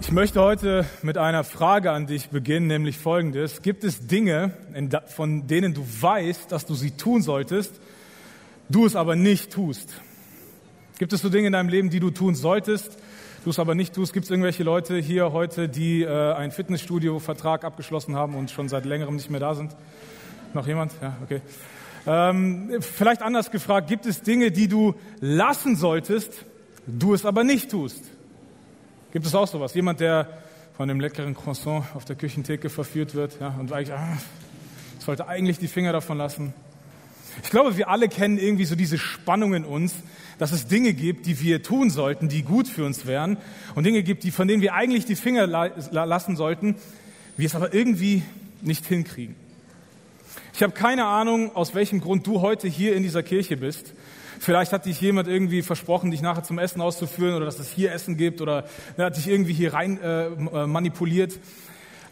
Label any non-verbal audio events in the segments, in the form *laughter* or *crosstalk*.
Ich möchte heute mit einer Frage an dich beginnen, nämlich folgendes. Gibt es Dinge, von denen du weißt, dass du sie tun solltest, du es aber nicht tust? Gibt es so Dinge in deinem Leben, die du tun solltest, du es aber nicht tust? Gibt es irgendwelche Leute hier heute, die äh, einen Fitnessstudio-Vertrag abgeschlossen haben und schon seit längerem nicht mehr da sind? Noch jemand? Ja, okay. Ähm, vielleicht anders gefragt, gibt es Dinge, die du lassen solltest, du es aber nicht tust? Gibt es auch sowas? Jemand, der von dem leckeren Croissant auf der Küchentheke verführt wird ja, und eigentlich ah, sollte eigentlich die Finger davon lassen. Ich glaube, wir alle kennen irgendwie so diese Spannung in uns, dass es Dinge gibt, die wir tun sollten, die gut für uns wären und Dinge gibt, die, von denen wir eigentlich die Finger lassen sollten, wir es aber irgendwie nicht hinkriegen. Ich habe keine Ahnung, aus welchem Grund du heute hier in dieser Kirche bist. Vielleicht hat dich jemand irgendwie versprochen, dich nachher zum Essen auszuführen oder dass es hier Essen gibt oder er hat dich irgendwie hier rein äh, äh, manipuliert.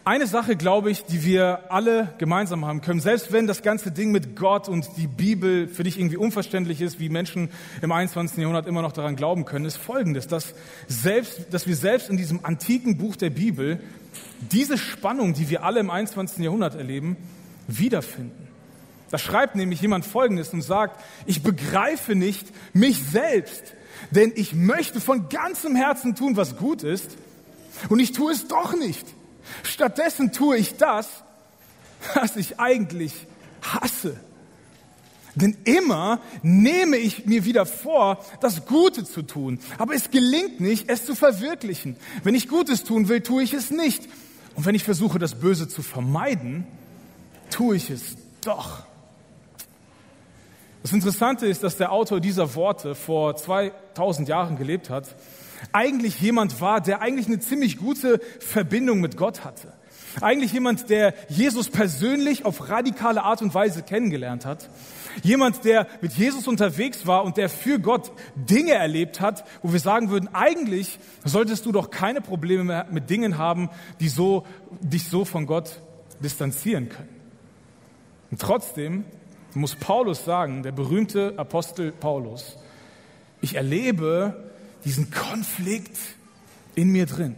Eine Sache, glaube ich, die wir alle gemeinsam haben können, selbst wenn das ganze Ding mit Gott und die Bibel für dich irgendwie unverständlich ist, wie Menschen im 21. Jahrhundert immer noch daran glauben können, ist Folgendes, dass, selbst, dass wir selbst in diesem antiken Buch der Bibel diese Spannung, die wir alle im 21. Jahrhundert erleben, wiederfinden. Da schreibt nämlich jemand Folgendes und sagt, ich begreife nicht mich selbst, denn ich möchte von ganzem Herzen tun, was gut ist, und ich tue es doch nicht. Stattdessen tue ich das, was ich eigentlich hasse. Denn immer nehme ich mir wieder vor, das Gute zu tun. Aber es gelingt nicht, es zu verwirklichen. Wenn ich Gutes tun will, tue ich es nicht. Und wenn ich versuche, das Böse zu vermeiden, tue ich es doch. Das Interessante ist, dass der Autor dieser Worte vor 2000 Jahren gelebt hat, eigentlich jemand war, der eigentlich eine ziemlich gute Verbindung mit Gott hatte. Eigentlich jemand, der Jesus persönlich auf radikale Art und Weise kennengelernt hat. Jemand, der mit Jesus unterwegs war und der für Gott Dinge erlebt hat, wo wir sagen würden, eigentlich solltest du doch keine Probleme mehr mit Dingen haben, die so, dich so von Gott distanzieren können. Und trotzdem muss Paulus sagen, der berühmte Apostel Paulus, ich erlebe diesen Konflikt in mir drin.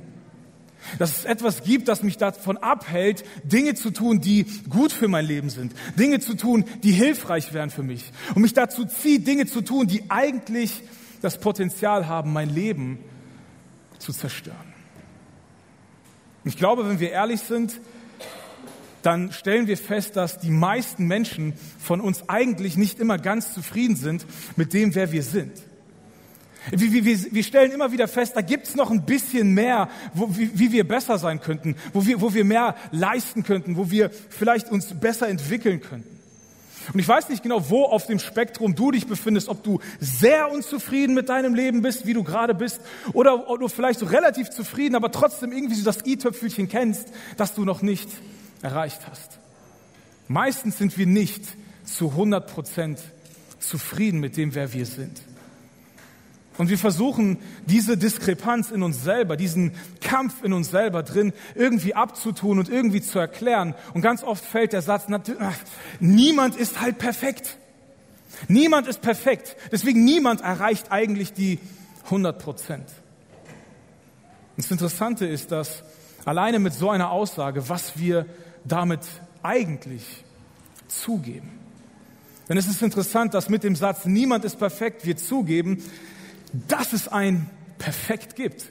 Dass es etwas gibt, das mich davon abhält, Dinge zu tun, die gut für mein Leben sind. Dinge zu tun, die hilfreich wären für mich. Und mich dazu zieht, Dinge zu tun, die eigentlich das Potenzial haben, mein Leben zu zerstören. Ich glaube, wenn wir ehrlich sind, dann stellen wir fest, dass die meisten Menschen von uns eigentlich nicht immer ganz zufrieden sind mit dem, wer wir sind. Wir, wir, wir stellen immer wieder fest, da gibt's noch ein bisschen mehr, wo, wie, wie wir besser sein könnten, wo wir, wo wir mehr leisten könnten, wo wir vielleicht uns besser entwickeln könnten. Und ich weiß nicht genau, wo auf dem Spektrum du dich befindest, ob du sehr unzufrieden mit deinem Leben bist, wie du gerade bist, oder ob du vielleicht so relativ zufrieden, aber trotzdem irgendwie so das i-Töpfelchen kennst, das du noch nicht erreicht hast. Meistens sind wir nicht zu 100 Prozent zufrieden mit dem, wer wir sind. Und wir versuchen, diese Diskrepanz in uns selber, diesen Kampf in uns selber drin irgendwie abzutun und irgendwie zu erklären. Und ganz oft fällt der Satz, niemand ist halt perfekt. Niemand ist perfekt. Deswegen niemand erreicht eigentlich die 100 Prozent. Das Interessante ist, dass alleine mit so einer Aussage, was wir damit eigentlich zugeben. Denn es ist interessant, dass mit dem Satz, niemand ist perfekt, wir zugeben, dass es ein Perfekt gibt.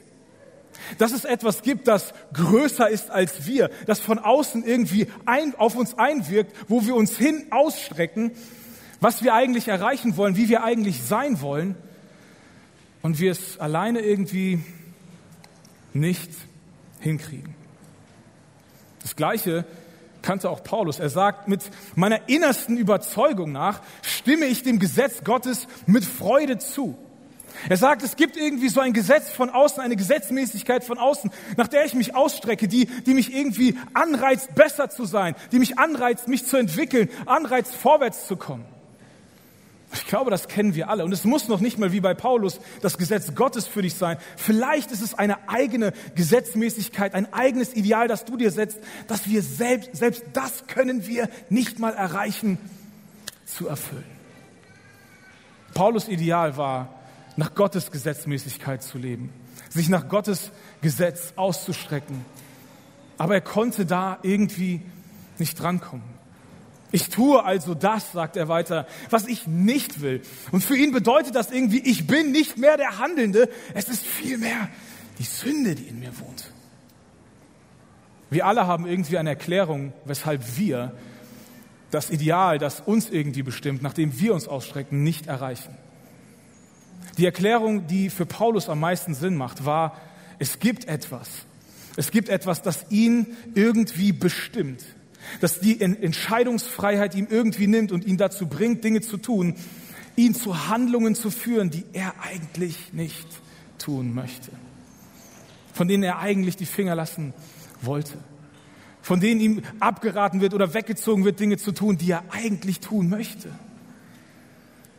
Dass es etwas gibt, das größer ist als wir, das von außen irgendwie ein, auf uns einwirkt, wo wir uns hin ausstrecken, was wir eigentlich erreichen wollen, wie wir eigentlich sein wollen und wir es alleine irgendwie nicht hinkriegen. Das Gleiche kannte auch Paulus. Er sagt, mit meiner innersten Überzeugung nach stimme ich dem Gesetz Gottes mit Freude zu. Er sagt, es gibt irgendwie so ein Gesetz von außen, eine Gesetzmäßigkeit von außen, nach der ich mich ausstrecke, die, die mich irgendwie anreizt, besser zu sein, die mich anreizt, mich zu entwickeln, anreizt, vorwärts zu kommen. Ich glaube, das kennen wir alle. Und es muss noch nicht mal wie bei Paulus das Gesetz Gottes für dich sein. Vielleicht ist es eine eigene Gesetzmäßigkeit, ein eigenes Ideal, das du dir setzt, dass wir selbst, selbst das können wir nicht mal erreichen zu erfüllen. Paulus Ideal war, nach Gottes Gesetzmäßigkeit zu leben. sich nach Gottes Gesetz auszustrecken. Aber er konnte da irgendwie nicht drankommen. Ich tue also das, sagt er weiter, was ich nicht will. Und für ihn bedeutet das irgendwie, ich bin nicht mehr der Handelnde, es ist vielmehr die Sünde, die in mir wohnt. Wir alle haben irgendwie eine Erklärung, weshalb wir das Ideal, das uns irgendwie bestimmt, nachdem wir uns ausstrecken, nicht erreichen. Die Erklärung, die für Paulus am meisten Sinn macht, war, es gibt etwas. Es gibt etwas, das ihn irgendwie bestimmt dass die Entscheidungsfreiheit ihm irgendwie nimmt und ihn dazu bringt, Dinge zu tun, ihn zu Handlungen zu führen, die er eigentlich nicht tun möchte, von denen er eigentlich die Finger lassen wollte, von denen ihm abgeraten wird oder weggezogen wird, Dinge zu tun, die er eigentlich tun möchte.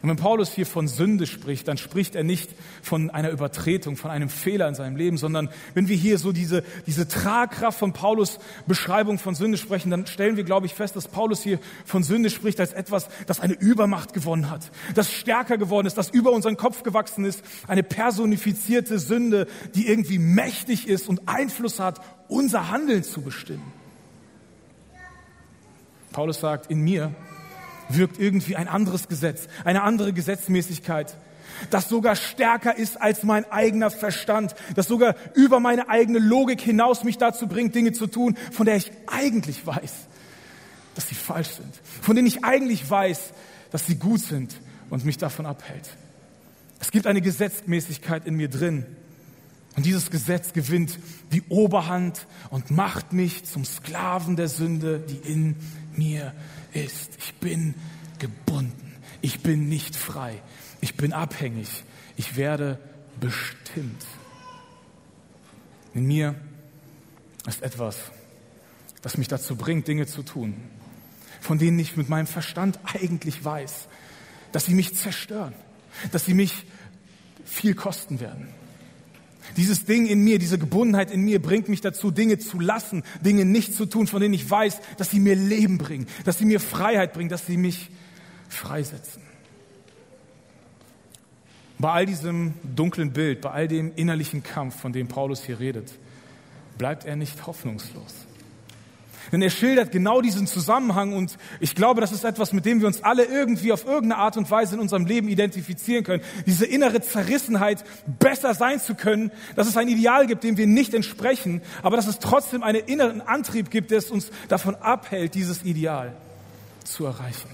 Und wenn Paulus hier von Sünde spricht, dann spricht er nicht von einer Übertretung, von einem Fehler in seinem Leben, sondern wenn wir hier so diese, diese Tragkraft von Paulus Beschreibung von Sünde sprechen, dann stellen wir, glaube ich, fest, dass Paulus hier von Sünde spricht als etwas, das eine Übermacht gewonnen hat, das stärker geworden ist, das über unseren Kopf gewachsen ist, eine personifizierte Sünde, die irgendwie mächtig ist und Einfluss hat, unser Handeln zu bestimmen. Paulus sagt, in mir wirkt irgendwie ein anderes Gesetz, eine andere Gesetzmäßigkeit, das sogar stärker ist als mein eigener Verstand, das sogar über meine eigene Logik hinaus mich dazu bringt, Dinge zu tun, von der ich eigentlich weiß, dass sie falsch sind, von denen ich eigentlich weiß, dass sie gut sind und mich davon abhält. Es gibt eine Gesetzmäßigkeit in mir drin. Und dieses Gesetz gewinnt die Oberhand und macht mich zum Sklaven der Sünde, die in mir ist. Ich bin gebunden. Ich bin nicht frei. Ich bin abhängig. Ich werde bestimmt. In mir ist etwas, das mich dazu bringt, Dinge zu tun, von denen ich mit meinem Verstand eigentlich weiß, dass sie mich zerstören, dass sie mich viel kosten werden. Dieses Ding in mir, diese Gebundenheit in mir bringt mich dazu, Dinge zu lassen, Dinge nicht zu tun, von denen ich weiß, dass sie mir Leben bringen, dass sie mir Freiheit bringen, dass sie mich freisetzen. Bei all diesem dunklen Bild, bei all dem innerlichen Kampf, von dem Paulus hier redet, bleibt er nicht hoffnungslos. Denn er schildert genau diesen Zusammenhang und ich glaube, das ist etwas, mit dem wir uns alle irgendwie auf irgendeine Art und Weise in unserem Leben identifizieren können. Diese innere Zerrissenheit, besser sein zu können, dass es ein Ideal gibt, dem wir nicht entsprechen, aber dass es trotzdem einen inneren Antrieb gibt, der es uns davon abhält, dieses Ideal zu erreichen.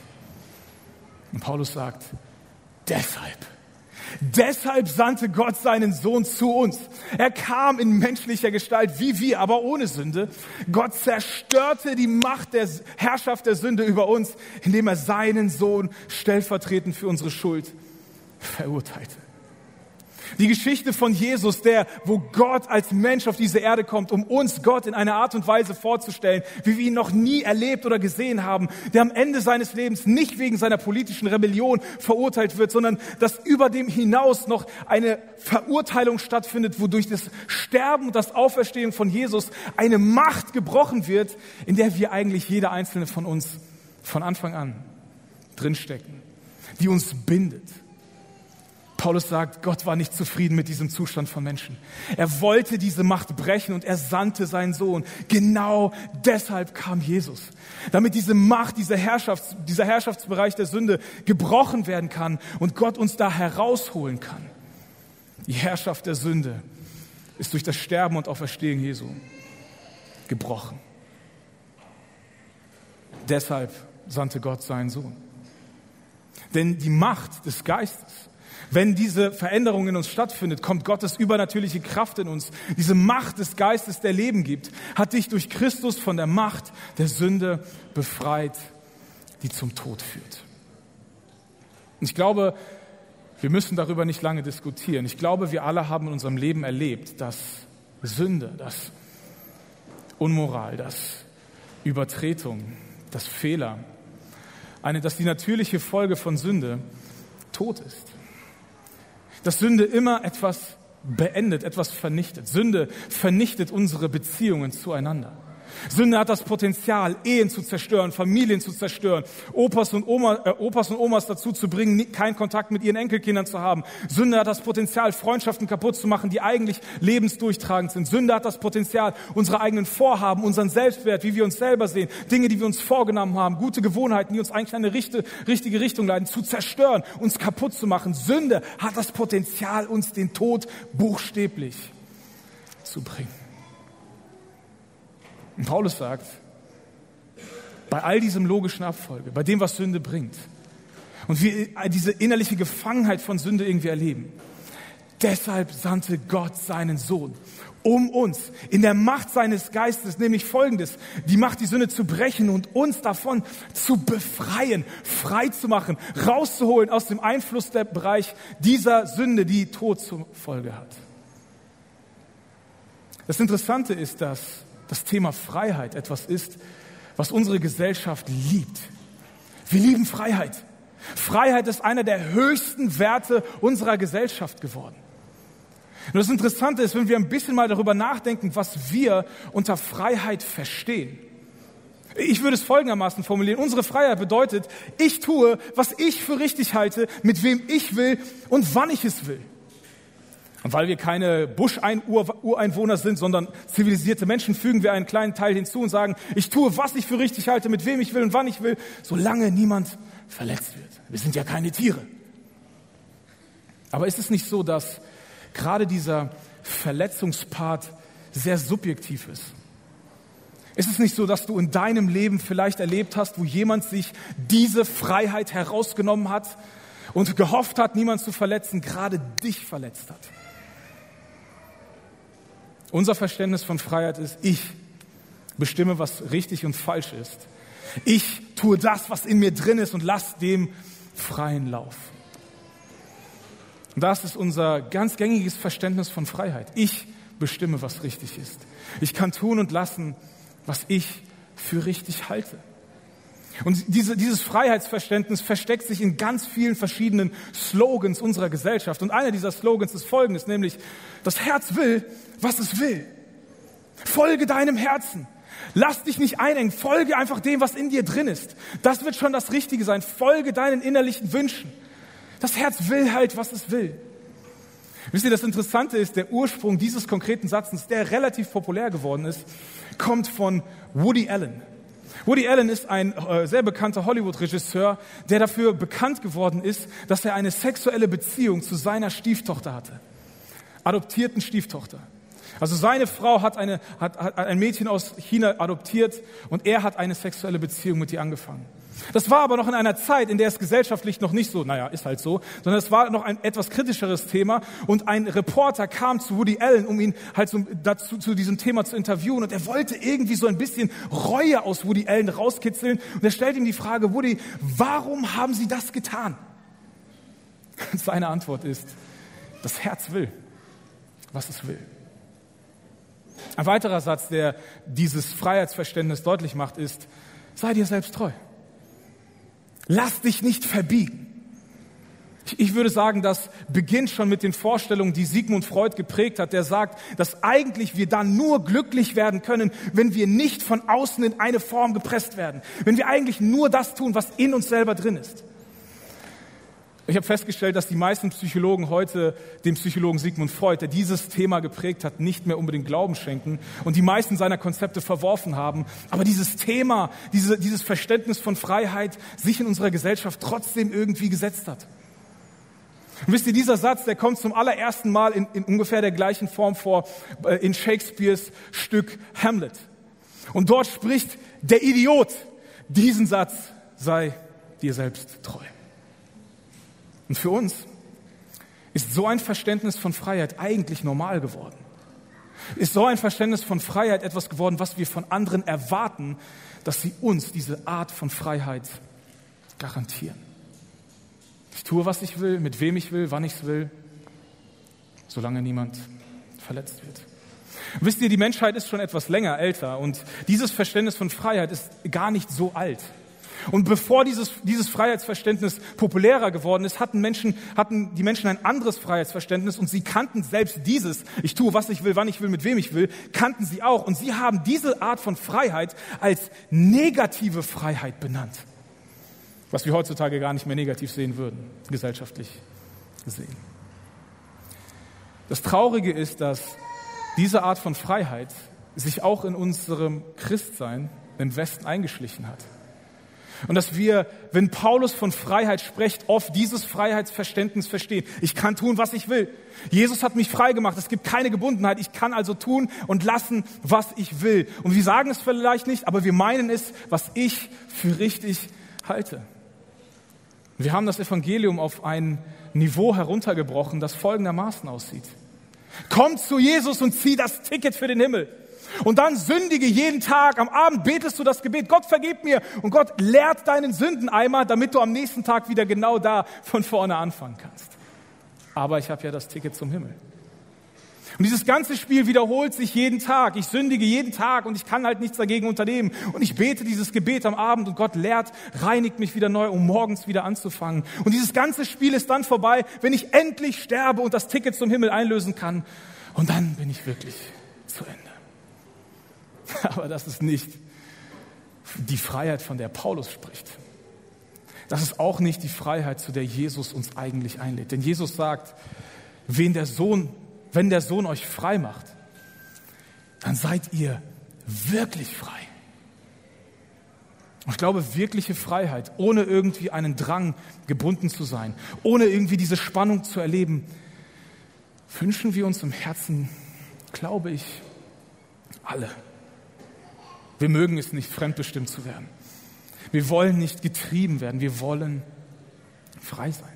Und Paulus sagt, deshalb Deshalb sandte Gott seinen Sohn zu uns. Er kam in menschlicher Gestalt wie wir, aber ohne Sünde. Gott zerstörte die Macht der Herrschaft der Sünde über uns, indem er seinen Sohn stellvertretend für unsere Schuld verurteilte. Die Geschichte von Jesus, der, wo Gott als Mensch auf diese Erde kommt, um uns Gott in einer Art und Weise vorzustellen, wie wir ihn noch nie erlebt oder gesehen haben, der am Ende seines Lebens nicht wegen seiner politischen Rebellion verurteilt wird, sondern dass über dem hinaus noch eine Verurteilung stattfindet, wodurch das Sterben und das Auferstehen von Jesus eine Macht gebrochen wird, in der wir eigentlich jeder einzelne von uns von Anfang an drinstecken, die uns bindet Paulus sagt, Gott war nicht zufrieden mit diesem Zustand von Menschen. Er wollte diese Macht brechen und er sandte seinen Sohn. Genau deshalb kam Jesus. Damit diese Macht, dieser, Herrschafts-, dieser Herrschaftsbereich der Sünde gebrochen werden kann und Gott uns da herausholen kann. Die Herrschaft der Sünde ist durch das Sterben und Auferstehen Jesu gebrochen. Deshalb sandte Gott seinen Sohn. Denn die Macht des Geistes wenn diese Veränderung in uns stattfindet, kommt Gottes übernatürliche Kraft in uns. Diese Macht des Geistes, der Leben gibt, hat dich durch Christus von der Macht der Sünde befreit, die zum Tod führt. Und ich glaube, wir müssen darüber nicht lange diskutieren. Ich glaube, wir alle haben in unserem Leben erlebt, dass Sünde, dass Unmoral, dass Übertretung, dass Fehler, eine, dass die natürliche Folge von Sünde Tod ist dass Sünde immer etwas beendet, etwas vernichtet. Sünde vernichtet unsere Beziehungen zueinander. Sünde hat das Potenzial, Ehen zu zerstören, Familien zu zerstören, Opas und, Oma, äh, Opas und Omas dazu zu bringen, keinen Kontakt mit ihren Enkelkindern zu haben. Sünde hat das Potenzial, Freundschaften kaputt zu machen, die eigentlich lebensdurchtragend sind. Sünde hat das Potenzial, unsere eigenen Vorhaben, unseren Selbstwert, wie wir uns selber sehen, Dinge, die wir uns vorgenommen haben, gute Gewohnheiten, die uns eigentlich in eine richtige, richtige Richtung leiten, zu zerstören, uns kaputt zu machen. Sünde hat das Potenzial, uns den Tod buchstäblich zu bringen. Und Paulus sagt, bei all diesem logischen Abfolge, bei dem, was Sünde bringt, und wir diese innerliche Gefangenheit von Sünde irgendwie erleben, deshalb sandte Gott seinen Sohn, um uns in der Macht seines Geistes, nämlich folgendes, die Macht, die Sünde zu brechen und uns davon zu befreien, frei zu machen, rauszuholen aus dem Einfluss der Bereich dieser Sünde, die Tod zur Folge hat. Das Interessante ist, dass das Thema Freiheit etwas ist, was unsere Gesellschaft liebt. Wir lieben Freiheit. Freiheit ist einer der höchsten Werte unserer Gesellschaft geworden. Und das Interessante ist, wenn wir ein bisschen mal darüber nachdenken, was wir unter Freiheit verstehen. Ich würde es folgendermaßen formulieren. Unsere Freiheit bedeutet, ich tue, was ich für richtig halte, mit wem ich will und wann ich es will. Und weil wir keine Busch-Ureinwohner sind, sondern zivilisierte Menschen, fügen wir einen kleinen Teil hinzu und sagen, ich tue, was ich für richtig halte, mit wem ich will und wann ich will, solange niemand verletzt wird. Wir sind ja keine Tiere. Aber ist es nicht so, dass gerade dieser Verletzungspart sehr subjektiv ist? Ist es nicht so, dass du in deinem Leben vielleicht erlebt hast, wo jemand sich diese Freiheit herausgenommen hat und gehofft hat, niemand zu verletzen, gerade dich verletzt hat? Unser Verständnis von Freiheit ist, ich bestimme, was richtig und falsch ist. Ich tue das, was in mir drin ist und lass dem freien Lauf. Und das ist unser ganz gängiges Verständnis von Freiheit. Ich bestimme, was richtig ist. Ich kann tun und lassen, was ich für richtig halte. Und diese, dieses Freiheitsverständnis versteckt sich in ganz vielen verschiedenen Slogans unserer Gesellschaft. Und einer dieser Slogans ist folgendes, nämlich, das Herz will, was es will. Folge deinem Herzen. Lass dich nicht einengen. Folge einfach dem, was in dir drin ist. Das wird schon das Richtige sein. Folge deinen innerlichen Wünschen. Das Herz will halt, was es will. Wisst ihr, das Interessante ist, der Ursprung dieses konkreten Satzes, der relativ populär geworden ist, kommt von Woody Allen. Woody Allen ist ein äh, sehr bekannter Hollywood-Regisseur, der dafür bekannt geworden ist, dass er eine sexuelle Beziehung zu seiner Stieftochter hatte. Adoptierten Stieftochter. Also seine Frau hat, eine, hat, hat ein Mädchen aus China adoptiert und er hat eine sexuelle Beziehung mit ihr angefangen. Das war aber noch in einer Zeit, in der es gesellschaftlich noch nicht so, naja, ist halt so, sondern es war noch ein etwas kritischeres Thema und ein Reporter kam zu Woody Allen, um ihn halt so, dazu, zu diesem Thema zu interviewen und er wollte irgendwie so ein bisschen Reue aus Woody Allen rauskitzeln und er stellt ihm die Frage, Woody, warum haben Sie das getan? Und *laughs* seine Antwort ist, das Herz will, was es will. Ein weiterer Satz, der dieses Freiheitsverständnis deutlich macht, ist, sei dir selbst treu. Lass dich nicht verbiegen. Ich würde sagen, das beginnt schon mit den Vorstellungen, die Sigmund Freud geprägt hat, der sagt, dass eigentlich wir dann nur glücklich werden können, wenn wir nicht von außen in eine Form gepresst werden. Wenn wir eigentlich nur das tun, was in uns selber drin ist. Ich habe festgestellt, dass die meisten Psychologen heute dem Psychologen Sigmund Freud, der dieses Thema geprägt hat, nicht mehr unbedingt Glauben schenken und die meisten seiner Konzepte verworfen haben. Aber dieses Thema, diese, dieses Verständnis von Freiheit sich in unserer Gesellschaft trotzdem irgendwie gesetzt hat. Und wisst ihr, dieser Satz, der kommt zum allerersten Mal in, in ungefähr der gleichen Form vor äh, in Shakespeares Stück Hamlet. Und dort spricht der Idiot diesen Satz, sei dir selbst treu. Und für uns ist so ein Verständnis von Freiheit eigentlich normal geworden. Ist so ein Verständnis von Freiheit etwas geworden, was wir von anderen erwarten, dass sie uns diese Art von Freiheit garantieren. Ich tue, was ich will, mit wem ich will, wann ich es will, solange niemand verletzt wird. Wisst ihr, die Menschheit ist schon etwas länger älter und dieses Verständnis von Freiheit ist gar nicht so alt. Und bevor dieses, dieses Freiheitsverständnis populärer geworden ist, hatten Menschen, hatten die Menschen ein anderes Freiheitsverständnis und sie kannten selbst dieses, ich tue, was ich will, wann ich will, mit wem ich will, kannten sie auch. Und sie haben diese Art von Freiheit als negative Freiheit benannt. Was wir heutzutage gar nicht mehr negativ sehen würden, gesellschaftlich gesehen. Das Traurige ist, dass diese Art von Freiheit sich auch in unserem Christsein im Westen eingeschlichen hat. Und dass wir, wenn Paulus von Freiheit spricht, oft dieses Freiheitsverständnis verstehen. Ich kann tun, was ich will. Jesus hat mich frei gemacht. Es gibt keine Gebundenheit. Ich kann also tun und lassen, was ich will. Und wir sagen es vielleicht nicht, aber wir meinen es, was ich für richtig halte. Wir haben das Evangelium auf ein Niveau heruntergebrochen, das folgendermaßen aussieht. Komm zu Jesus und zieh das Ticket für den Himmel. Und dann sündige jeden Tag. Am Abend betest du das Gebet, Gott vergib mir. Und Gott leert deinen Sündeneimer, damit du am nächsten Tag wieder genau da von vorne anfangen kannst. Aber ich habe ja das Ticket zum Himmel. Und dieses ganze Spiel wiederholt sich jeden Tag. Ich sündige jeden Tag und ich kann halt nichts dagegen unternehmen. Und ich bete dieses Gebet am Abend und Gott lehrt, reinigt mich wieder neu, um morgens wieder anzufangen. Und dieses ganze Spiel ist dann vorbei, wenn ich endlich sterbe und das Ticket zum Himmel einlösen kann. Und dann bin ich wirklich zu Ende. *laughs* Aber das ist nicht die Freiheit, von der Paulus spricht. Das ist auch nicht die Freiheit, zu der Jesus uns eigentlich einlädt. Denn Jesus sagt, wen der Sohn, wenn der Sohn euch frei macht, dann seid ihr wirklich frei. Und ich glaube, wirkliche Freiheit, ohne irgendwie einen Drang gebunden zu sein, ohne irgendwie diese Spannung zu erleben, wünschen wir uns im Herzen, glaube ich, alle. Wir mögen es nicht, fremdbestimmt zu werden. Wir wollen nicht getrieben werden. Wir wollen frei sein.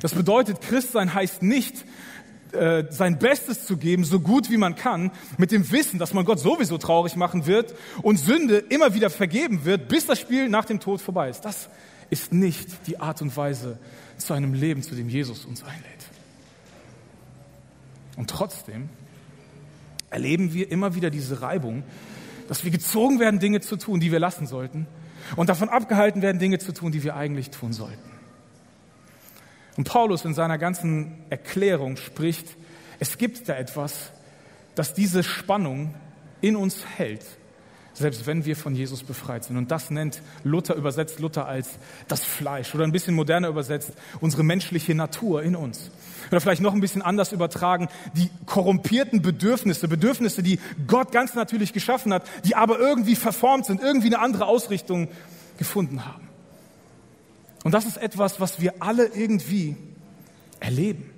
Das bedeutet, Christsein heißt nicht, äh, sein Bestes zu geben, so gut wie man kann, mit dem Wissen, dass man Gott sowieso traurig machen wird und Sünde immer wieder vergeben wird, bis das Spiel nach dem Tod vorbei ist. Das ist nicht die Art und Weise zu einem Leben, zu dem Jesus uns einlädt. Und trotzdem erleben wir immer wieder diese Reibung dass wir gezogen werden, Dinge zu tun, die wir lassen sollten und davon abgehalten werden, Dinge zu tun, die wir eigentlich tun sollten. Und Paulus in seiner ganzen Erklärung spricht, es gibt da etwas, das diese Spannung in uns hält selbst wenn wir von Jesus befreit sind. Und das nennt Luther, übersetzt Luther als das Fleisch oder ein bisschen moderner übersetzt unsere menschliche Natur in uns. Oder vielleicht noch ein bisschen anders übertragen, die korrumpierten Bedürfnisse, Bedürfnisse, die Gott ganz natürlich geschaffen hat, die aber irgendwie verformt sind, irgendwie eine andere Ausrichtung gefunden haben. Und das ist etwas, was wir alle irgendwie erleben.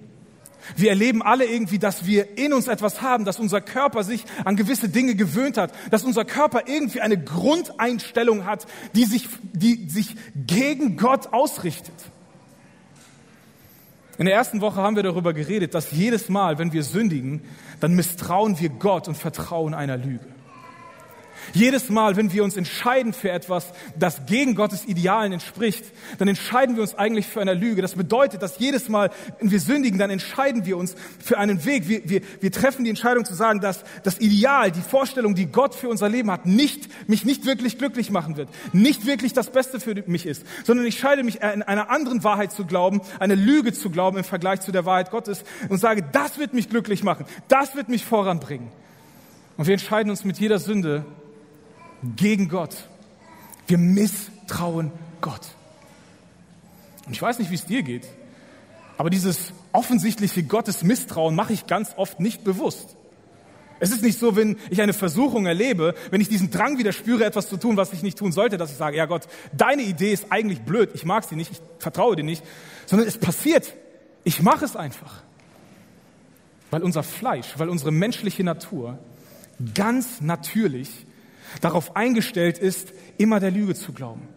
Wir erleben alle irgendwie, dass wir in uns etwas haben, dass unser Körper sich an gewisse Dinge gewöhnt hat, dass unser Körper irgendwie eine Grundeinstellung hat, die sich, die sich gegen Gott ausrichtet. In der ersten Woche haben wir darüber geredet, dass jedes Mal, wenn wir sündigen, dann misstrauen wir Gott und vertrauen einer Lüge. Jedes Mal, wenn wir uns entscheiden für etwas, das gegen Gottes Idealen entspricht, dann entscheiden wir uns eigentlich für eine Lüge. Das bedeutet, dass jedes Mal, wenn wir sündigen, dann entscheiden wir uns für einen Weg. Wir, wir, wir treffen die Entscheidung zu sagen, dass das Ideal, die Vorstellung, die Gott für unser Leben hat, nicht, mich nicht wirklich glücklich machen wird, nicht wirklich das Beste für mich ist, sondern ich entscheide mich, in einer anderen Wahrheit zu glauben, eine Lüge zu glauben im Vergleich zu der Wahrheit Gottes und sage, das wird mich glücklich machen, das wird mich voranbringen. Und wir entscheiden uns mit jeder Sünde gegen Gott. Wir misstrauen Gott. Und ich weiß nicht, wie es dir geht, aber dieses offensichtliche Gottesmisstrauen mache ich ganz oft nicht bewusst. Es ist nicht so, wenn ich eine Versuchung erlebe, wenn ich diesen Drang wieder spüre, etwas zu tun, was ich nicht tun sollte, dass ich sage, ja Gott, deine Idee ist eigentlich blöd, ich mag sie nicht, ich vertraue dir nicht, sondern es passiert. Ich mache es einfach. Weil unser Fleisch, weil unsere menschliche Natur ganz natürlich darauf eingestellt ist, immer der Lüge zu glauben.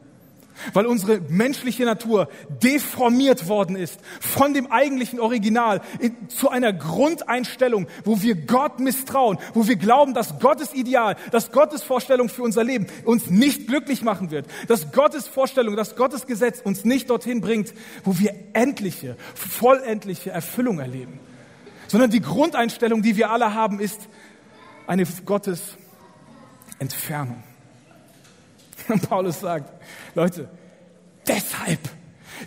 Weil unsere menschliche Natur deformiert worden ist von dem eigentlichen Original zu einer Grundeinstellung, wo wir Gott misstrauen, wo wir glauben, dass Gottes Ideal, dass Gottes Vorstellung für unser Leben uns nicht glücklich machen wird, dass Gottes Vorstellung, dass Gottes Gesetz uns nicht dorthin bringt, wo wir endliche, vollendliche Erfüllung erleben. Sondern die Grundeinstellung, die wir alle haben, ist eine Gottes Entfernung. Und Paulus sagt, Leute, deshalb,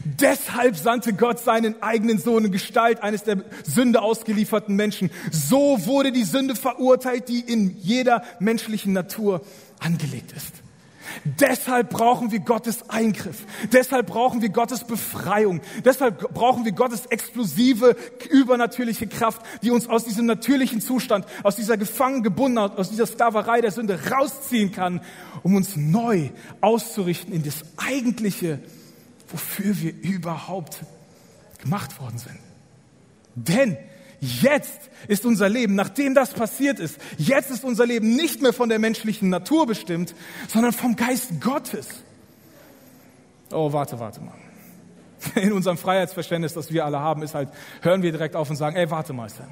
deshalb sandte Gott seinen eigenen Sohn in Gestalt eines der Sünde ausgelieferten Menschen. So wurde die Sünde verurteilt, die in jeder menschlichen Natur angelegt ist. Deshalb brauchen wir Gottes Eingriff. Deshalb brauchen wir Gottes Befreiung. Deshalb brauchen wir Gottes explosive, übernatürliche Kraft, die uns aus diesem natürlichen Zustand, aus dieser gefangen gebunden, aus dieser Sklaverei der Sünde rausziehen kann, um uns neu auszurichten in das Eigentliche, wofür wir überhaupt gemacht worden sind. Denn Jetzt ist unser Leben, nachdem das passiert ist, jetzt ist unser Leben nicht mehr von der menschlichen Natur bestimmt, sondern vom Geist Gottes. Oh, warte, warte mal. *laughs* In unserem Freiheitsverständnis, das wir alle haben, ist halt, hören wir direkt auf und sagen, ey, warte mal, Sam.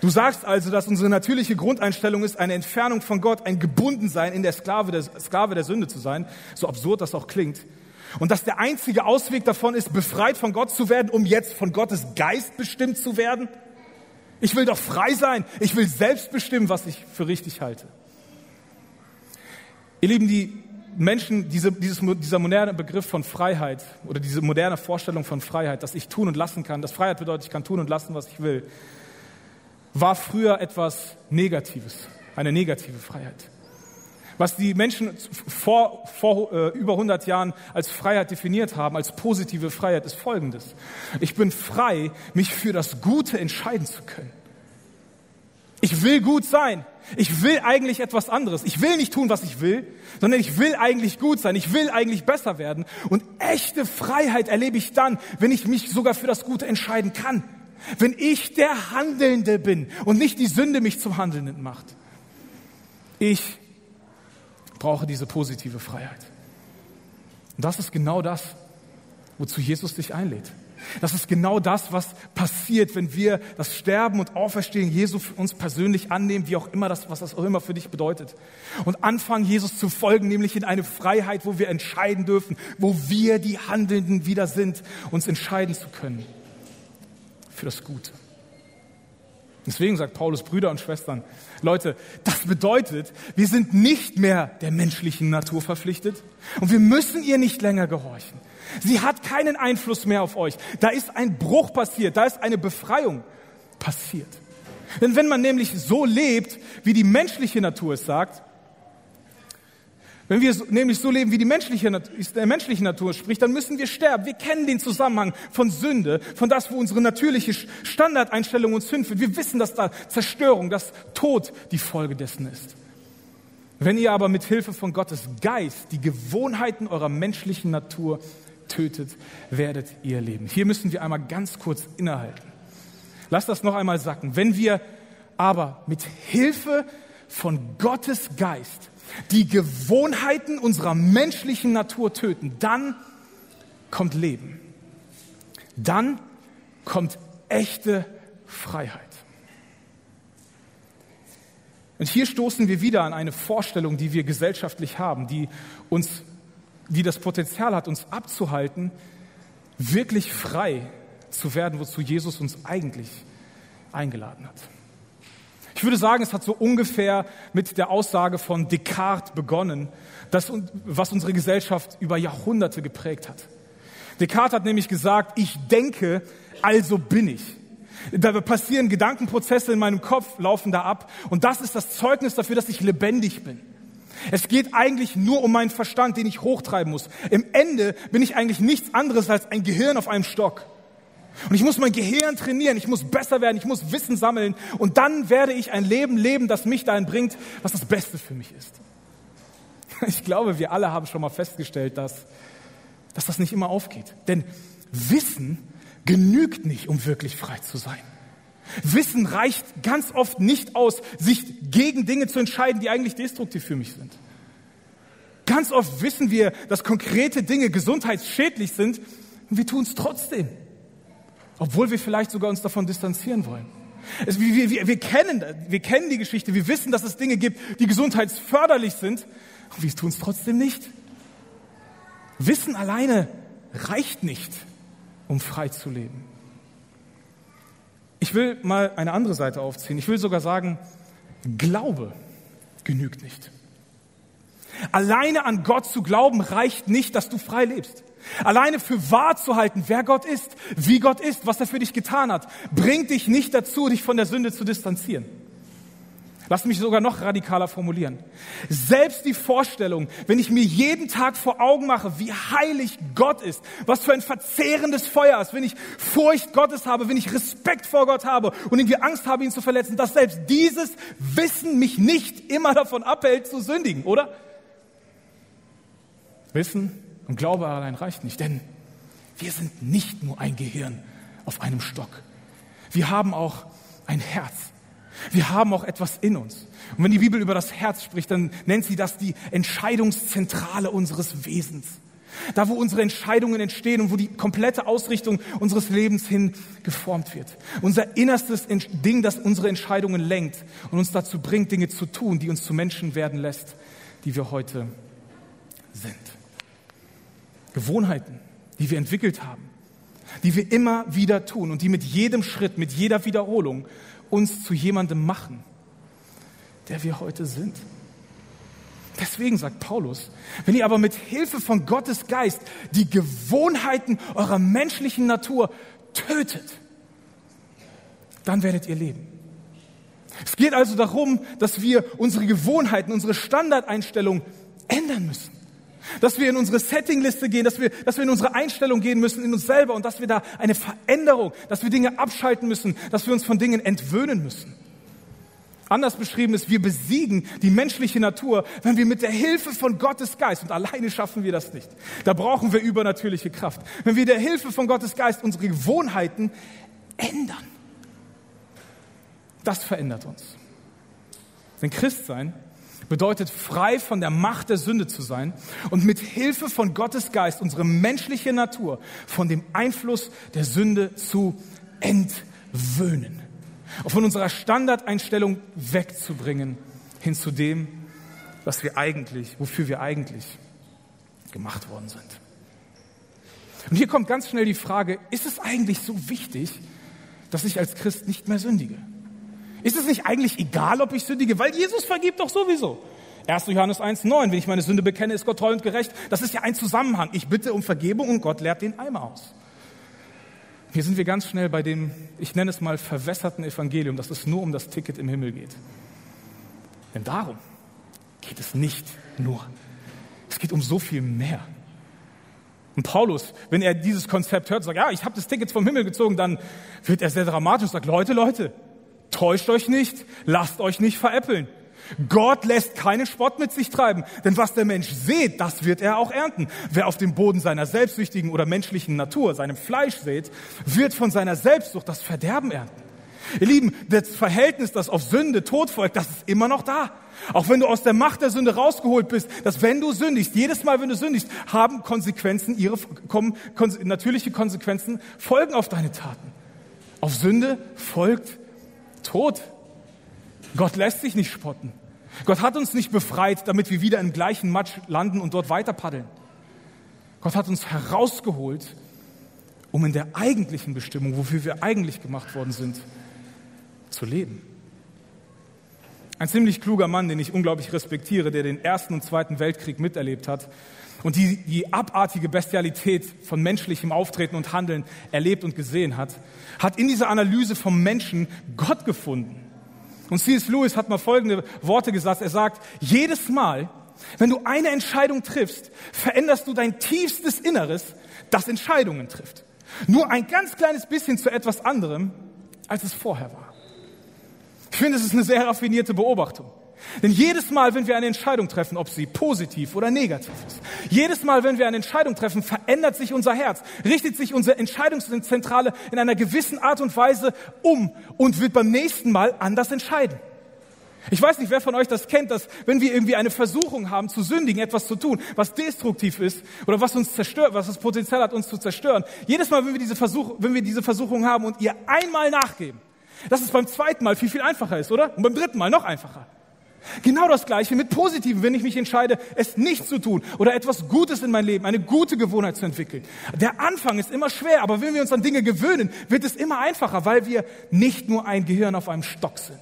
Du sagst also, dass unsere natürliche Grundeinstellung ist, eine Entfernung von Gott, ein Gebundensein in der Sklave der, Sklave der Sünde zu sein, so absurd das auch klingt. Und dass der einzige Ausweg davon ist, befreit von Gott zu werden, um jetzt von Gottes Geist bestimmt zu werden? Ich will doch frei sein. Ich will selbst bestimmen, was ich für richtig halte. Ihr Lieben, die Menschen, diese, dieses, dieser moderne Begriff von Freiheit oder diese moderne Vorstellung von Freiheit, dass ich tun und lassen kann, dass Freiheit bedeutet, ich kann tun und lassen, was ich will, war früher etwas Negatives, eine negative Freiheit. Was die Menschen vor, vor äh, über 100 Jahren als Freiheit definiert haben, als positive Freiheit, ist Folgendes. Ich bin frei, mich für das Gute entscheiden zu können. Ich will gut sein. Ich will eigentlich etwas anderes. Ich will nicht tun, was ich will, sondern ich will eigentlich gut sein. Ich will eigentlich besser werden. Und echte Freiheit erlebe ich dann, wenn ich mich sogar für das Gute entscheiden kann. Wenn ich der Handelnde bin und nicht die Sünde mich zum Handelnden macht. Ich brauche diese positive Freiheit. Und das ist genau das, wozu Jesus dich einlädt. Das ist genau das, was passiert, wenn wir das Sterben und Auferstehen Jesu für uns persönlich annehmen, wie auch immer das, was das auch immer für dich bedeutet. Und anfangen, Jesus zu folgen, nämlich in eine Freiheit, wo wir entscheiden dürfen, wo wir die Handelnden wieder sind, uns entscheiden zu können für das Gute. Deswegen sagt Paulus, Brüder und Schwestern, Leute, das bedeutet, wir sind nicht mehr der menschlichen Natur verpflichtet und wir müssen ihr nicht länger gehorchen. Sie hat keinen Einfluss mehr auf euch. Da ist ein Bruch passiert, da ist eine Befreiung passiert. Denn wenn man nämlich so lebt, wie die menschliche Natur es sagt, wenn wir nämlich so leben, wie die menschliche, der menschliche Natur spricht, dann müssen wir sterben. Wir kennen den Zusammenhang von Sünde, von das, wo unsere natürliche Standardeinstellung uns hinführt. Wir wissen, dass da Zerstörung, dass Tod die Folge dessen ist. Wenn ihr aber mit Hilfe von Gottes Geist die Gewohnheiten eurer menschlichen Natur tötet, werdet ihr leben. Hier müssen wir einmal ganz kurz innehalten. Lasst das noch einmal sacken. Wenn wir aber mit Hilfe von Gottes Geist die Gewohnheiten unserer menschlichen Natur töten, dann kommt Leben. Dann kommt echte Freiheit. Und hier stoßen wir wieder an eine Vorstellung, die wir gesellschaftlich haben, die uns, die das Potenzial hat, uns abzuhalten, wirklich frei zu werden, wozu Jesus uns eigentlich eingeladen hat. Ich würde sagen, es hat so ungefähr mit der Aussage von Descartes begonnen, das, was unsere Gesellschaft über Jahrhunderte geprägt hat. Descartes hat nämlich gesagt, ich denke, also bin ich. Da passieren Gedankenprozesse in meinem Kopf, laufen da ab. Und das ist das Zeugnis dafür, dass ich lebendig bin. Es geht eigentlich nur um meinen Verstand, den ich hochtreiben muss. Im Ende bin ich eigentlich nichts anderes als ein Gehirn auf einem Stock. Und ich muss mein Gehirn trainieren, ich muss besser werden, ich muss Wissen sammeln und dann werde ich ein Leben leben, das mich dahin bringt, was das Beste für mich ist. *laughs* Ich glaube, wir alle haben schon mal festgestellt, dass, dass das nicht immer aufgeht. Denn Wissen genügt nicht, um wirklich frei zu sein. Wissen reicht ganz oft nicht aus, sich gegen Dinge zu entscheiden, die eigentlich destruktiv für mich sind. Ganz oft wissen wir, dass konkrete Dinge gesundheitsschädlich sind und wir tun es trotzdem obwohl wir vielleicht sogar uns davon distanzieren wollen. Es, wir, wir, wir, kennen, wir kennen die Geschichte, wir wissen, dass es Dinge gibt, die gesundheitsförderlich sind, und wir tun es trotzdem nicht. Wissen alleine reicht nicht, um frei zu leben. Ich will mal eine andere Seite aufziehen. Ich will sogar sagen, Glaube genügt nicht. Alleine an Gott zu glauben reicht nicht, dass du frei lebst. Alleine für wahr zu halten, wer Gott ist, wie Gott ist, was er für dich getan hat, bringt dich nicht dazu, dich von der Sünde zu distanzieren. Lass mich sogar noch radikaler formulieren. Selbst die Vorstellung, wenn ich mir jeden Tag vor Augen mache, wie heilig Gott ist, was für ein verzehrendes Feuer ist, wenn ich Furcht Gottes habe, wenn ich Respekt vor Gott habe und irgendwie Angst habe, ihn zu verletzen, dass selbst dieses Wissen mich nicht immer davon abhält, zu sündigen, oder? Wissen und Glaube allein reicht nicht, denn wir sind nicht nur ein Gehirn auf einem Stock. Wir haben auch ein Herz. Wir haben auch etwas in uns. Und wenn die Bibel über das Herz spricht, dann nennt sie das die Entscheidungszentrale unseres Wesens. Da, wo unsere Entscheidungen entstehen und wo die komplette Ausrichtung unseres Lebens hin geformt wird. Unser innerstes Ding, das unsere Entscheidungen lenkt und uns dazu bringt, Dinge zu tun, die uns zu Menschen werden lässt, die wir heute sind. Gewohnheiten, die wir entwickelt haben, die wir immer wieder tun und die mit jedem Schritt, mit jeder Wiederholung uns zu jemandem machen, der wir heute sind. Deswegen sagt Paulus, wenn ihr aber mit Hilfe von Gottes Geist die Gewohnheiten eurer menschlichen Natur tötet, dann werdet ihr leben. Es geht also darum, dass wir unsere Gewohnheiten, unsere Standardeinstellung ändern müssen. Dass wir in unsere Settingliste gehen, dass wir, dass wir in unsere Einstellung gehen müssen, in uns selber und dass wir da eine Veränderung, dass wir Dinge abschalten müssen, dass wir uns von Dingen entwöhnen müssen. Anders beschrieben ist, wir besiegen die menschliche Natur, wenn wir mit der Hilfe von Gottes Geist, und alleine schaffen wir das nicht, da brauchen wir übernatürliche Kraft, wenn wir der Hilfe von Gottes Geist unsere Gewohnheiten ändern. Das verändert uns. Denn Christsein bedeutet frei von der Macht der Sünde zu sein und mit Hilfe von Gottes Geist unsere menschliche Natur von dem Einfluss der Sünde zu entwöhnen. Von unserer Standardeinstellung wegzubringen hin zu dem, was wir eigentlich, wofür wir eigentlich gemacht worden sind. Und hier kommt ganz schnell die Frage, ist es eigentlich so wichtig, dass ich als Christ nicht mehr sündige? Ist es nicht eigentlich egal, ob ich sündige? Weil Jesus vergibt doch sowieso. 1. Johannes 1,9, wenn ich meine Sünde bekenne, ist Gott treu und gerecht. Das ist ja ein Zusammenhang. Ich bitte um Vergebung und Gott leert den Eimer aus. Hier sind wir ganz schnell bei dem, ich nenne es mal, verwässerten Evangelium, dass es nur um das Ticket im Himmel geht. Denn darum geht es nicht nur. Es geht um so viel mehr. Und Paulus, wenn er dieses Konzept hört, sagt, ja, ich habe das Ticket vom Himmel gezogen, dann wird er sehr dramatisch und sagt, Leute, Leute, Täuscht euch nicht, lasst euch nicht veräppeln. Gott lässt keinen Spott mit sich treiben, denn was der Mensch sät, das wird er auch ernten. Wer auf dem Boden seiner selbstsüchtigen oder menschlichen Natur, seinem Fleisch sät, wird von seiner Selbstsucht das Verderben ernten. Ihr Lieben, das Verhältnis, das auf Sünde Tod folgt, das ist immer noch da. Auch wenn du aus der Macht der Sünde rausgeholt bist, dass wenn du sündigst, jedes Mal, wenn du sündigst, haben Konsequenzen, ihre kommen, natürliche Konsequenzen folgen auf deine Taten. Auf Sünde folgt Tod. Gott lässt sich nicht spotten. Gott hat uns nicht befreit, damit wir wieder im gleichen Matsch landen und dort weiter paddeln. Gott hat uns herausgeholt, um in der eigentlichen Bestimmung, wofür wir eigentlich gemacht worden sind, zu leben. Ein ziemlich kluger Mann, den ich unglaublich respektiere, der den Ersten und Zweiten Weltkrieg miterlebt hat und die, die abartige Bestialität von menschlichem Auftreten und Handeln erlebt und gesehen hat, hat in dieser Analyse vom Menschen Gott gefunden. Und C.S. Lewis hat mal folgende Worte gesagt. Er sagt, jedes Mal, wenn du eine Entscheidung triffst, veränderst du dein tiefstes Inneres, das Entscheidungen trifft. Nur ein ganz kleines bisschen zu etwas anderem, als es vorher war. Ich finde, es ist eine sehr raffinierte Beobachtung. Denn jedes Mal, wenn wir eine Entscheidung treffen, ob sie positiv oder negativ ist, jedes Mal, wenn wir eine Entscheidung treffen, verändert sich unser Herz, richtet sich unsere Entscheidungszentrale in einer gewissen Art und Weise um und wird beim nächsten Mal anders entscheiden. Ich weiß nicht, wer von euch das kennt, dass wenn wir irgendwie eine Versuchung haben zu sündigen, etwas zu tun, was destruktiv ist oder was uns zerstört, was das Potenzial hat, uns zu zerstören, jedes Mal, wenn wir diese, Versuch, wenn wir diese Versuchung haben und ihr einmal nachgeben, dass es beim zweiten Mal viel, viel einfacher ist, oder? Und beim dritten Mal noch einfacher. Genau das Gleiche mit Positiven, wenn ich mich entscheide, es nicht zu tun oder etwas Gutes in mein Leben, eine gute Gewohnheit zu entwickeln. Der Anfang ist immer schwer, aber wenn wir uns an Dinge gewöhnen, wird es immer einfacher, weil wir nicht nur ein Gehirn auf einem Stock sind.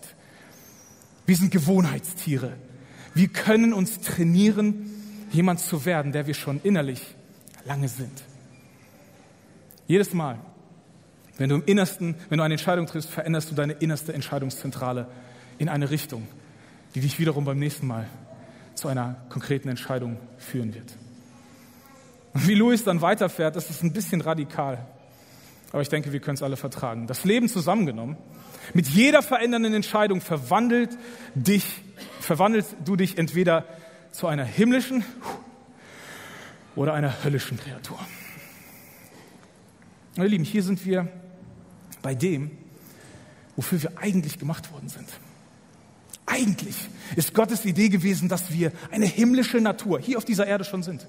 Wir sind Gewohnheitstiere. Wir können uns trainieren, jemand zu werden, der wir schon innerlich lange sind. Jedes Mal, wenn du im Innersten, wenn du eine Entscheidung triffst, veränderst du deine innerste Entscheidungszentrale in eine Richtung, die dich wiederum beim nächsten Mal zu einer konkreten Entscheidung führen wird. Und wie Louis dann weiterfährt, das ist ein bisschen radikal. Aber ich denke, wir können es alle vertragen. Das Leben zusammengenommen, mit jeder verändernden Entscheidung verwandelt dich, verwandelst du dich entweder zu einer himmlischen oder einer höllischen Kreatur. Meine Lieben, hier sind wir bei dem, wofür wir eigentlich gemacht worden sind. Eigentlich ist Gottes Idee gewesen, dass wir eine himmlische Natur hier auf dieser Erde schon sind.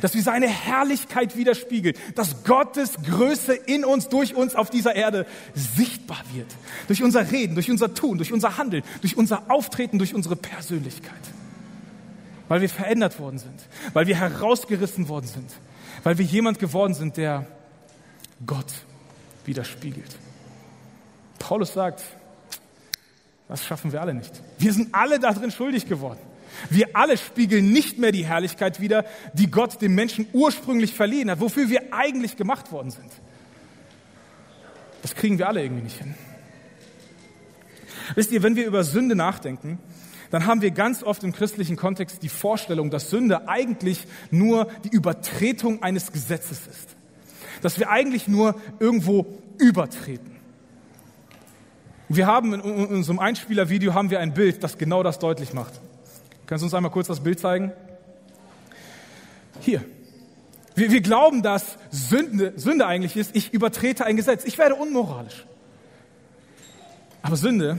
Dass wir seine Herrlichkeit widerspiegeln, dass Gottes Größe in uns, durch uns auf dieser Erde sichtbar wird. Durch unser Reden, durch unser Tun, durch unser Handeln, durch unser Auftreten, durch unsere Persönlichkeit. Weil wir verändert worden sind, weil wir herausgerissen worden sind, weil wir jemand geworden sind, der Gott widerspiegelt. Paulus sagt, das schaffen wir alle nicht. Wir sind alle darin schuldig geworden. Wir alle spiegeln nicht mehr die Herrlichkeit wider, die Gott dem Menschen ursprünglich verliehen hat, wofür wir eigentlich gemacht worden sind. Das kriegen wir alle irgendwie nicht hin. Wisst ihr, wenn wir über Sünde nachdenken, dann haben wir ganz oft im christlichen Kontext die Vorstellung, dass Sünde eigentlich nur die Übertretung eines Gesetzes ist. Dass wir eigentlich nur irgendwo übertreten. Wir haben in unserem Einspielervideo haben wir ein Bild, das genau das deutlich macht. Kannst du uns einmal kurz das Bild zeigen? Hier. Wir, wir glauben, dass Sünde, Sünde eigentlich ist, ich übertrete ein Gesetz. Ich werde unmoralisch. Aber Sünde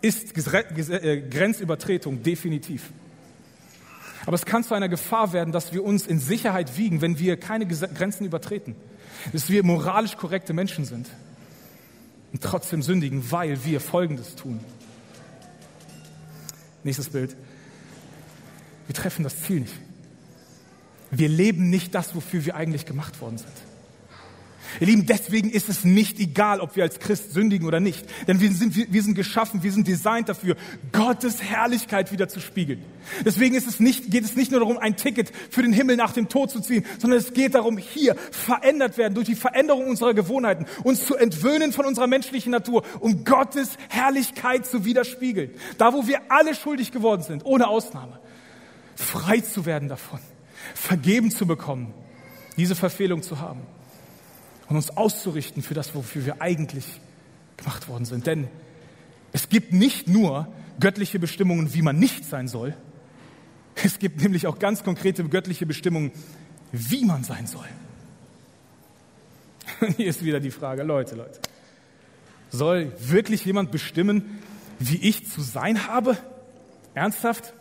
ist äh, Grenzübertretung, definitiv. Aber es kann zu einer Gefahr werden, dass wir uns in Sicherheit wiegen, wenn wir keine Grenzen übertreten. Dass wir moralisch korrekte Menschen sind und trotzdem sündigen, weil wir Folgendes tun. Nächstes Bild. Wir treffen das Ziel nicht. Wir leben nicht das, wofür wir eigentlich gemacht worden sind. Ihr Lieben, deswegen ist es nicht egal, ob wir als Christ sündigen oder nicht. Denn wir sind, wir sind geschaffen, wir sind designt dafür, Gottes Herrlichkeit wieder zu spiegeln. Deswegen ist es nicht, geht es nicht nur darum, ein Ticket für den Himmel nach dem Tod zu ziehen, sondern es geht darum, hier verändert werden durch die Veränderung unserer Gewohnheiten, uns zu entwöhnen von unserer menschlichen Natur, um Gottes Herrlichkeit zu widerspiegeln. Da, wo wir alle schuldig geworden sind, ohne Ausnahme. Frei zu werden davon. Vergeben zu bekommen. Diese Verfehlung zu haben und uns auszurichten für das, wofür wir eigentlich gemacht worden sind. Denn es gibt nicht nur göttliche Bestimmungen, wie man nicht sein soll, es gibt nämlich auch ganz konkrete göttliche Bestimmungen, wie man sein soll. Und *laughs* hier ist wieder die Frage, Leute, Leute, soll wirklich jemand bestimmen, wie ich zu sein habe? Ernsthaft?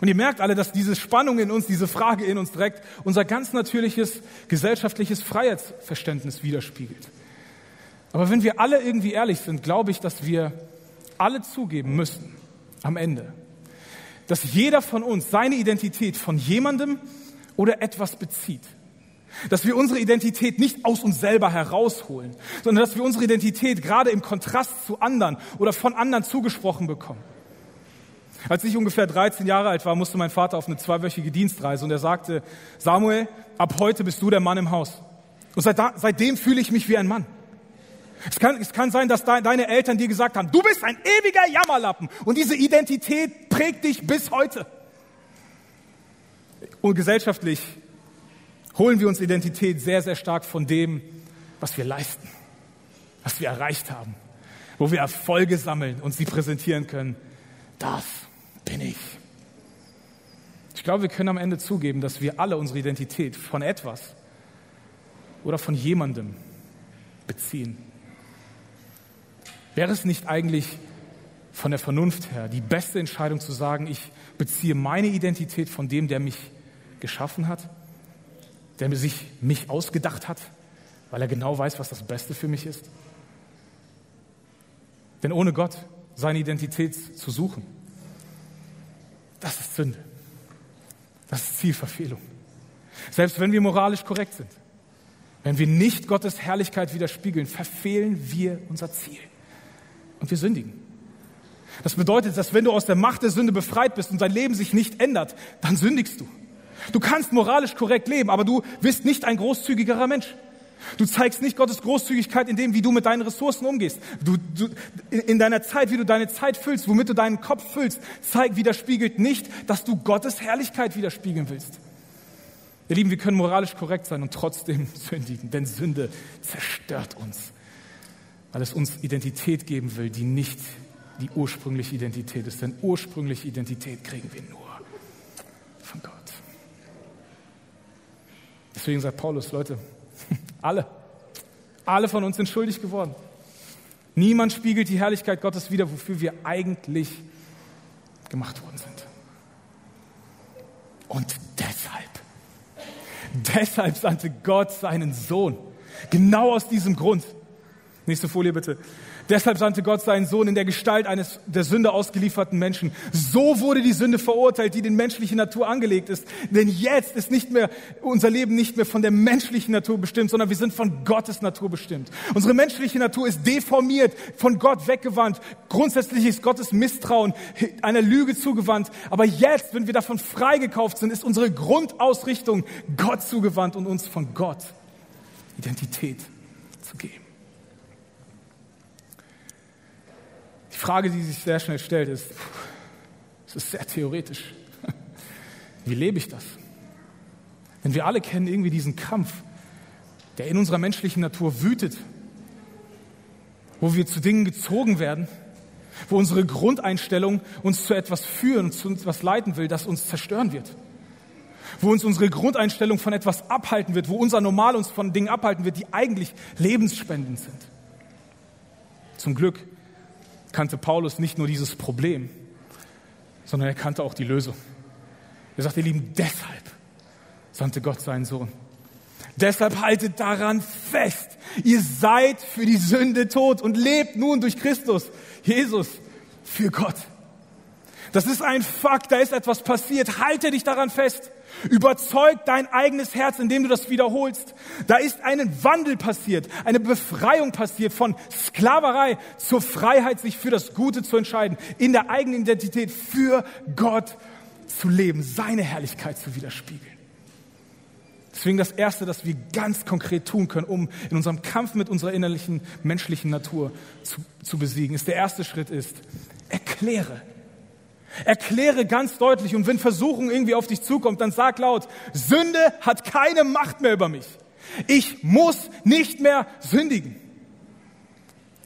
Und ihr merkt alle, dass diese Spannung in uns, diese Frage in uns direkt unser ganz natürliches gesellschaftliches Freiheitsverständnis widerspiegelt. Aber wenn wir alle irgendwie ehrlich sind, glaube ich, dass wir alle zugeben müssen am Ende, dass jeder von uns seine Identität von jemandem oder etwas bezieht. Dass wir unsere Identität nicht aus uns selber herausholen, sondern dass wir unsere Identität gerade im Kontrast zu anderen oder von anderen zugesprochen bekommen. Als ich ungefähr 13 Jahre alt war, musste mein Vater auf eine zweiwöchige Dienstreise und er sagte, Samuel, ab heute bist du der Mann im Haus. Und seit da, seitdem fühle ich mich wie ein Mann. Es kann, es kann sein, dass de, deine Eltern dir gesagt haben, du bist ein ewiger Jammerlappen und diese Identität prägt dich bis heute. Und gesellschaftlich holen wir uns Identität sehr, sehr stark von dem, was wir leisten, was wir erreicht haben, wo wir Erfolge sammeln und sie präsentieren können. Das bin ich. Ich glaube, wir können am Ende zugeben, dass wir alle unsere Identität von etwas oder von jemandem beziehen. Wäre es nicht eigentlich von der Vernunft her die beste Entscheidung zu sagen, ich beziehe meine Identität von dem, der mich geschaffen hat, der sich mich ausgedacht hat, weil er genau weiß, was das Beste für mich ist? Denn ohne Gott seine Identität zu suchen, das ist Sünde. Das ist Zielverfehlung. Selbst wenn wir moralisch korrekt sind, wenn wir nicht Gottes Herrlichkeit widerspiegeln, verfehlen wir unser Ziel. Und wir sündigen. Das bedeutet, dass wenn du aus der Macht der Sünde befreit bist und dein Leben sich nicht ändert, dann sündigst du. Du kannst moralisch korrekt leben, aber du bist nicht ein großzügigerer Mensch. Du zeigst nicht Gottes Großzügigkeit in dem, wie du mit deinen Ressourcen umgehst. Du, du, in deiner Zeit, wie du deine Zeit füllst, womit du deinen Kopf füllst, zeigt, widerspiegelt nicht, dass du Gottes Herrlichkeit widerspiegeln willst. Ihr Lieben, wir können moralisch korrekt sein und trotzdem *laughs* sündigen, denn Sünde zerstört uns, weil es uns Identität geben will, die nicht die ursprüngliche Identität ist. Denn ursprüngliche Identität kriegen wir nur von Gott. Deswegen sagt Paulus, Leute, *laughs* alle, alle von uns sind schuldig geworden. Niemand spiegelt die Herrlichkeit Gottes wider, wofür wir eigentlich gemacht worden sind. Und deshalb, deshalb sandte Gott seinen Sohn. Genau aus diesem Grund. Nächste Folie bitte. Deshalb sandte Gott seinen Sohn in der Gestalt eines der Sünde ausgelieferten Menschen. So wurde die Sünde verurteilt, die den menschlichen Natur angelegt ist. Denn jetzt ist nicht mehr unser Leben nicht mehr von der menschlichen Natur bestimmt, sondern wir sind von Gottes Natur bestimmt. Unsere menschliche Natur ist deformiert, von Gott weggewandt. Grundsätzlich ist Gottes Misstrauen einer Lüge zugewandt. Aber jetzt, wenn wir davon freigekauft sind, ist unsere Grundausrichtung Gott zugewandt und uns von Gott Identität zu geben. Frage, die sich sehr schnell stellt, ist, es ist sehr theoretisch. *laughs* Wie lebe ich das? Denn wir alle kennen irgendwie diesen Kampf, der in unserer menschlichen Natur wütet, wo wir zu Dingen gezogen werden, wo unsere Grundeinstellung uns zu etwas führen und zu etwas leiten will, das uns zerstören wird. Wo uns unsere Grundeinstellung von etwas abhalten wird, wo unser Normal uns von Dingen abhalten wird, die eigentlich lebensspendend sind. Zum Glück kannte Paulus nicht nur dieses Problem, sondern er kannte auch die Lösung. Er sagt, ihr Lieben, deshalb sandte Gott seinen Sohn. Deshalb haltet daran fest. Ihr seid für die Sünde tot und lebt nun durch Christus, Jesus, für Gott. Das ist ein Fakt, da ist etwas passiert. Halte dich daran fest. Überzeug dein eigenes Herz, indem du das wiederholst. Da ist ein Wandel passiert, eine Befreiung passiert von Sklaverei zur Freiheit, sich für das Gute zu entscheiden, in der eigenen Identität für Gott zu leben, seine Herrlichkeit zu widerspiegeln. Deswegen das Erste, das wir ganz konkret tun können, um in unserem Kampf mit unserer innerlichen menschlichen Natur zu, zu besiegen, ist der erste Schritt ist, erkläre Erkläre ganz deutlich und wenn Versuchung irgendwie auf dich zukommt, dann sag laut, Sünde hat keine Macht mehr über mich. Ich muss nicht mehr sündigen.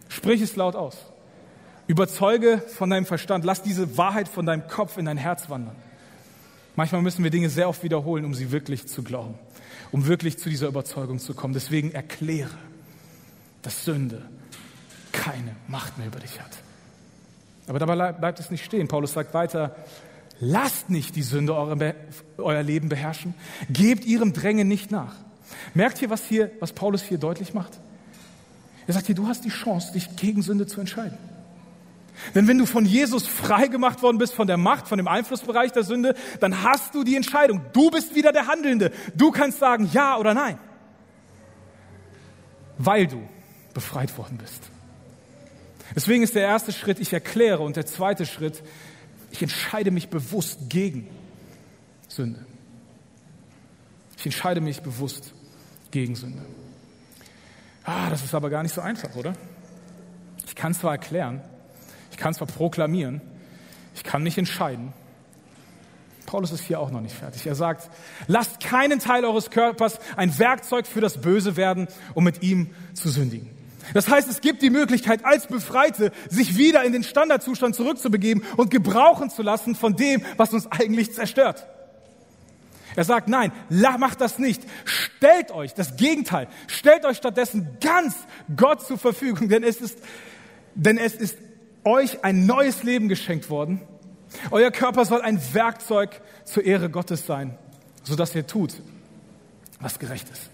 Sprich es laut aus. Überzeuge von deinem Verstand. Lass diese Wahrheit von deinem Kopf in dein Herz wandern. Manchmal müssen wir Dinge sehr oft wiederholen, um sie wirklich zu glauben, um wirklich zu dieser Überzeugung zu kommen. Deswegen erkläre, dass Sünde keine Macht mehr über dich hat. Aber dabei bleibt es nicht stehen. Paulus sagt weiter, lasst nicht die Sünde eure, euer Leben beherrschen. Gebt ihrem Drängen nicht nach. Merkt ihr, was, hier, was Paulus hier deutlich macht? Er sagt hier, du hast die Chance, dich gegen Sünde zu entscheiden. Denn wenn du von Jesus frei gemacht worden bist, von der Macht, von dem Einflussbereich der Sünde, dann hast du die Entscheidung. Du bist wieder der Handelnde. Du kannst sagen ja oder nein. Weil du befreit worden bist. Deswegen ist der erste Schritt, ich erkläre und der zweite Schritt, ich entscheide mich bewusst gegen Sünde. Ich entscheide mich bewusst gegen Sünde. Ah, das ist aber gar nicht so einfach, oder? Ich kann zwar erklären, ich kann zwar proklamieren, ich kann nicht entscheiden. Paulus ist hier auch noch nicht fertig. Er sagt, lasst keinen Teil eures Körpers ein Werkzeug für das Böse werden, um mit ihm zu sündigen. Das heißt, es gibt die Möglichkeit, als Befreite sich wieder in den Standardzustand zurückzubegeben und gebrauchen zu lassen von dem, was uns eigentlich zerstört. Er sagt, nein, macht das nicht. Stellt euch, das Gegenteil, stellt euch stattdessen ganz Gott zur Verfügung, denn es ist, denn es ist euch ein neues Leben geschenkt worden. Euer Körper soll ein Werkzeug zur Ehre Gottes sein, sodass ihr tut, was gerecht ist.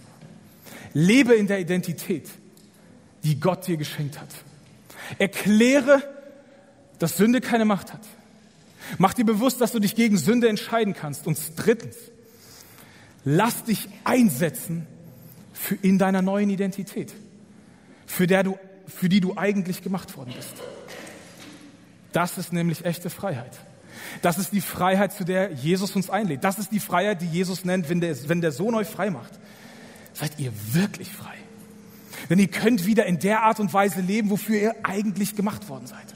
Lebe in der Identität, die Gott dir geschenkt hat. Erkläre, dass Sünde keine Macht hat. Mach dir bewusst, dass du dich gegen Sünde entscheiden kannst. Und drittens, lass dich einsetzen für in deiner neuen Identität, für, der du, für die du eigentlich gemacht worden bist. Das ist nämlich echte Freiheit. Das ist die Freiheit, zu der Jesus uns einlädt. Das ist die Freiheit, die Jesus nennt, wenn der, wenn der Sohn euch frei macht. Seid ihr wirklich frei? Denn ihr könnt wieder in der Art und Weise leben, wofür ihr eigentlich gemacht worden seid.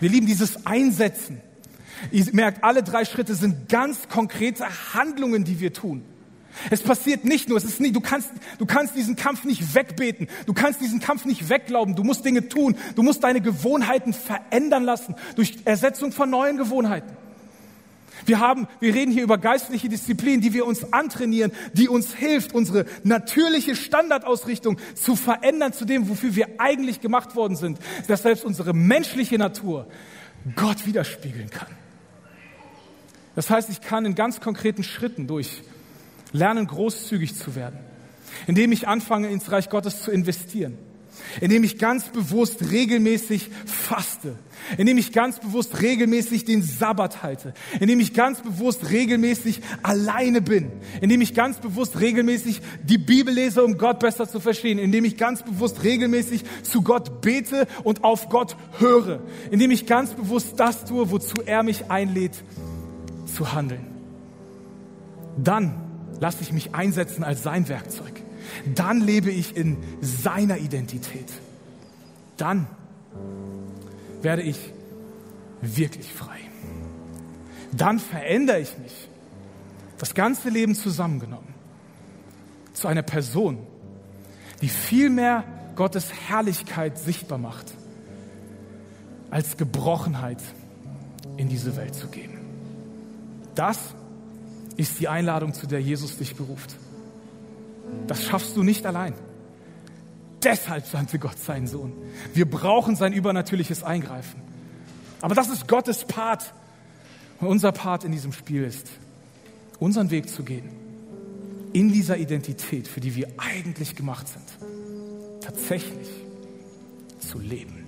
Wir lieben dieses Einsetzen. Ihr merkt, alle drei Schritte sind ganz konkrete Handlungen, die wir tun. Es passiert nicht nur, es ist nicht, du kannst, du kannst diesen Kampf nicht wegbeten. Du kannst diesen Kampf nicht wegglauben. Du musst Dinge tun. Du musst deine Gewohnheiten verändern lassen durch Ersetzung von neuen Gewohnheiten. Wir haben, wir reden hier über geistliche Disziplinen, die wir uns antrainieren, die uns hilft, unsere natürliche Standardausrichtung zu verändern zu dem, wofür wir eigentlich gemacht worden sind, dass selbst unsere menschliche Natur Gott widerspiegeln kann. Das heißt, ich kann in ganz konkreten Schritten durch lernen, großzügig zu werden, indem ich anfange, ins Reich Gottes zu investieren, indem ich ganz bewusst regelmäßig faste, indem ich ganz bewusst regelmäßig den Sabbat halte, indem ich ganz bewusst regelmäßig alleine bin, indem ich ganz bewusst regelmäßig die Bibel lese, um Gott besser zu verstehen, indem ich ganz bewusst regelmäßig zu Gott bete und auf Gott höre, indem ich ganz bewusst das tue, wozu er mich einlädt zu handeln. Dann lasse ich mich einsetzen als sein Werkzeug. Dann lebe ich in seiner Identität. Dann werde ich wirklich frei. Dann verändere ich mich, das ganze Leben zusammengenommen, zu einer Person, die viel mehr Gottes Herrlichkeit sichtbar macht, als Gebrochenheit in diese Welt zu geben. Das ist die Einladung, zu der Jesus dich beruft. Das schaffst du nicht allein. Deshalb sandte Gott seinen Sohn. Wir brauchen sein übernatürliches Eingreifen. Aber das ist Gottes Part. Und unser Part in diesem Spiel ist, unseren Weg zu gehen. In dieser Identität, für die wir eigentlich gemacht sind. Tatsächlich zu leben.